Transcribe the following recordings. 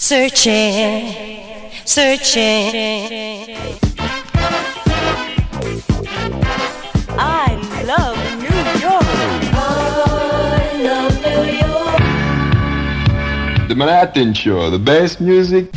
Searching, searching. I love New York. I love New York. The Manhattan Show, the best music.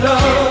below.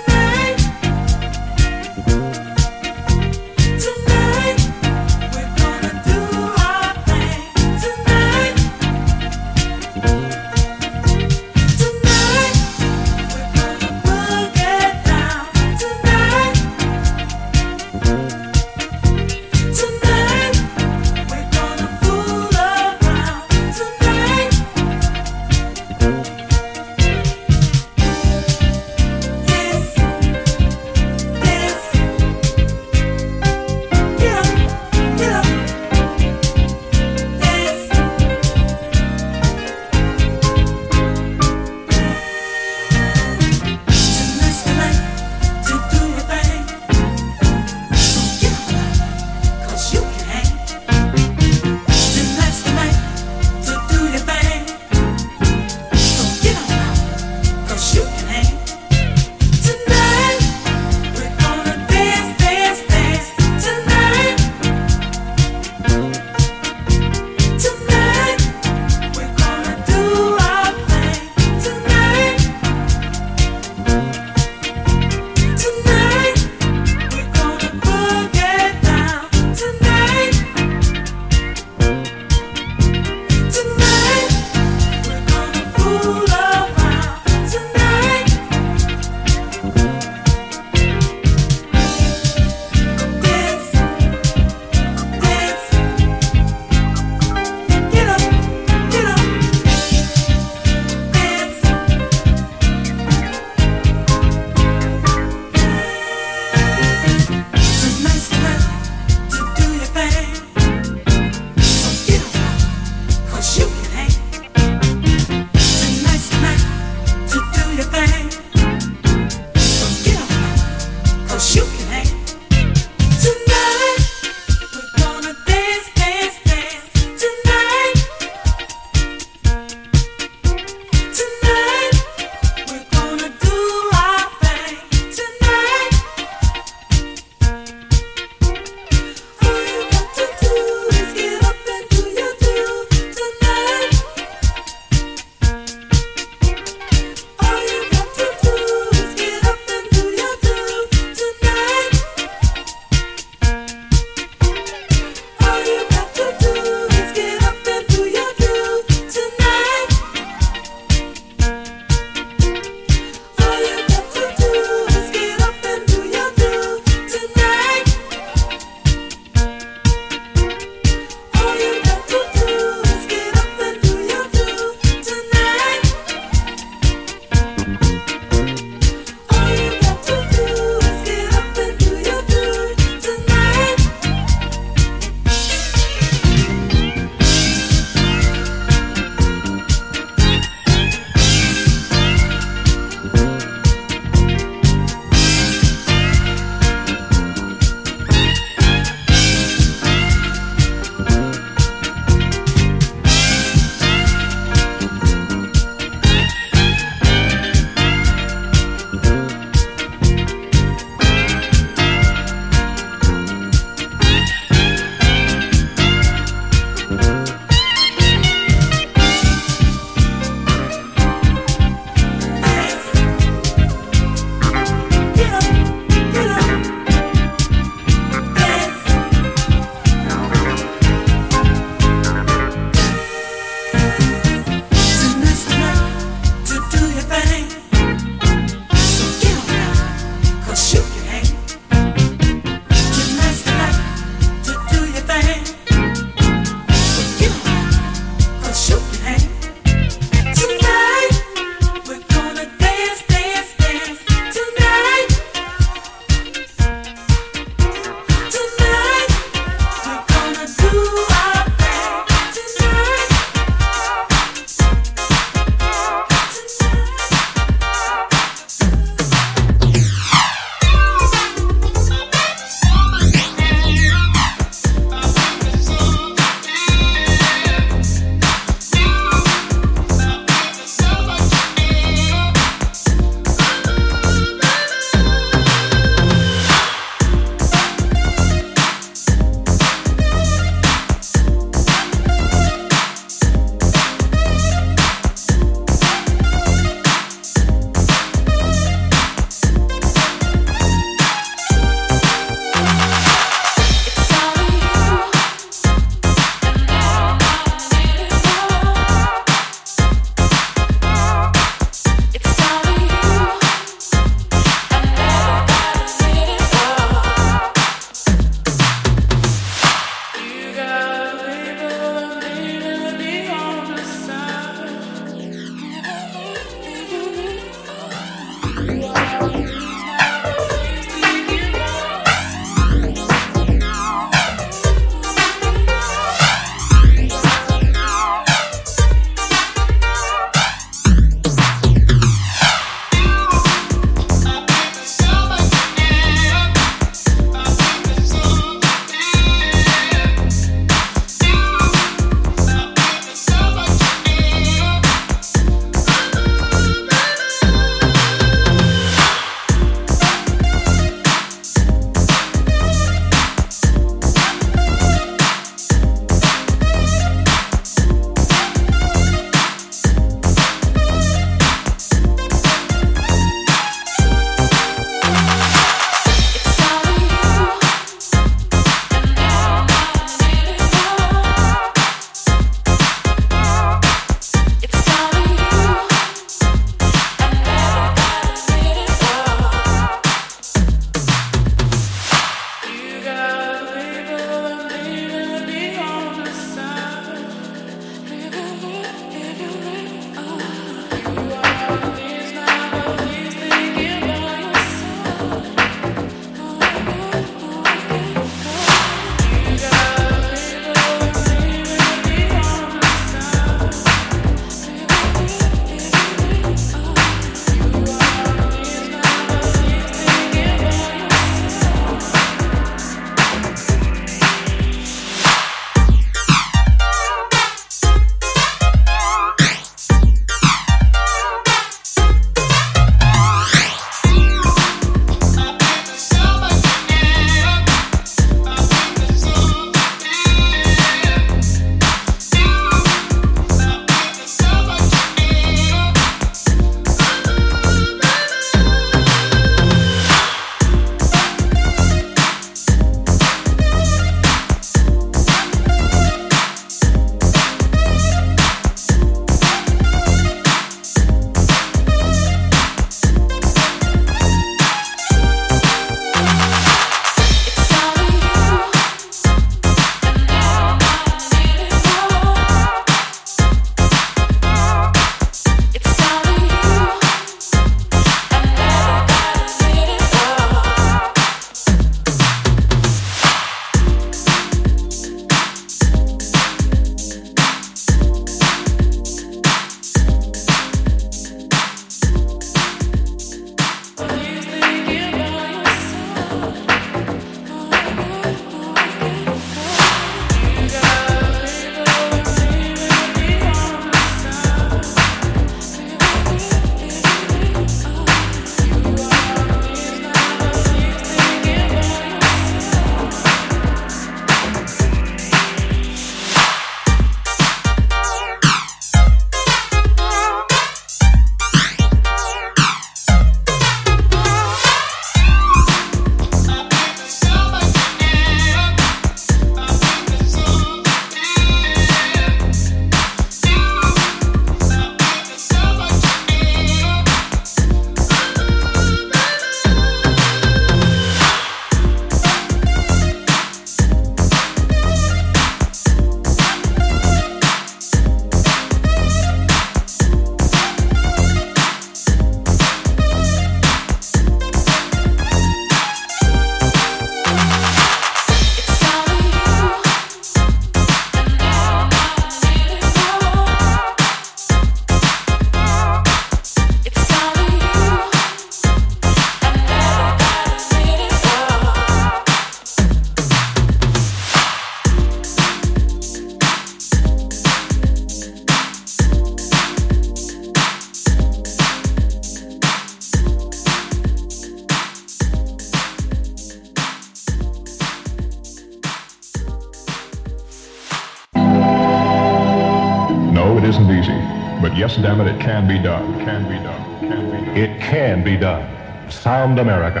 Damn it, it can be done. Can be done. Can be done. It can be done. Sound America.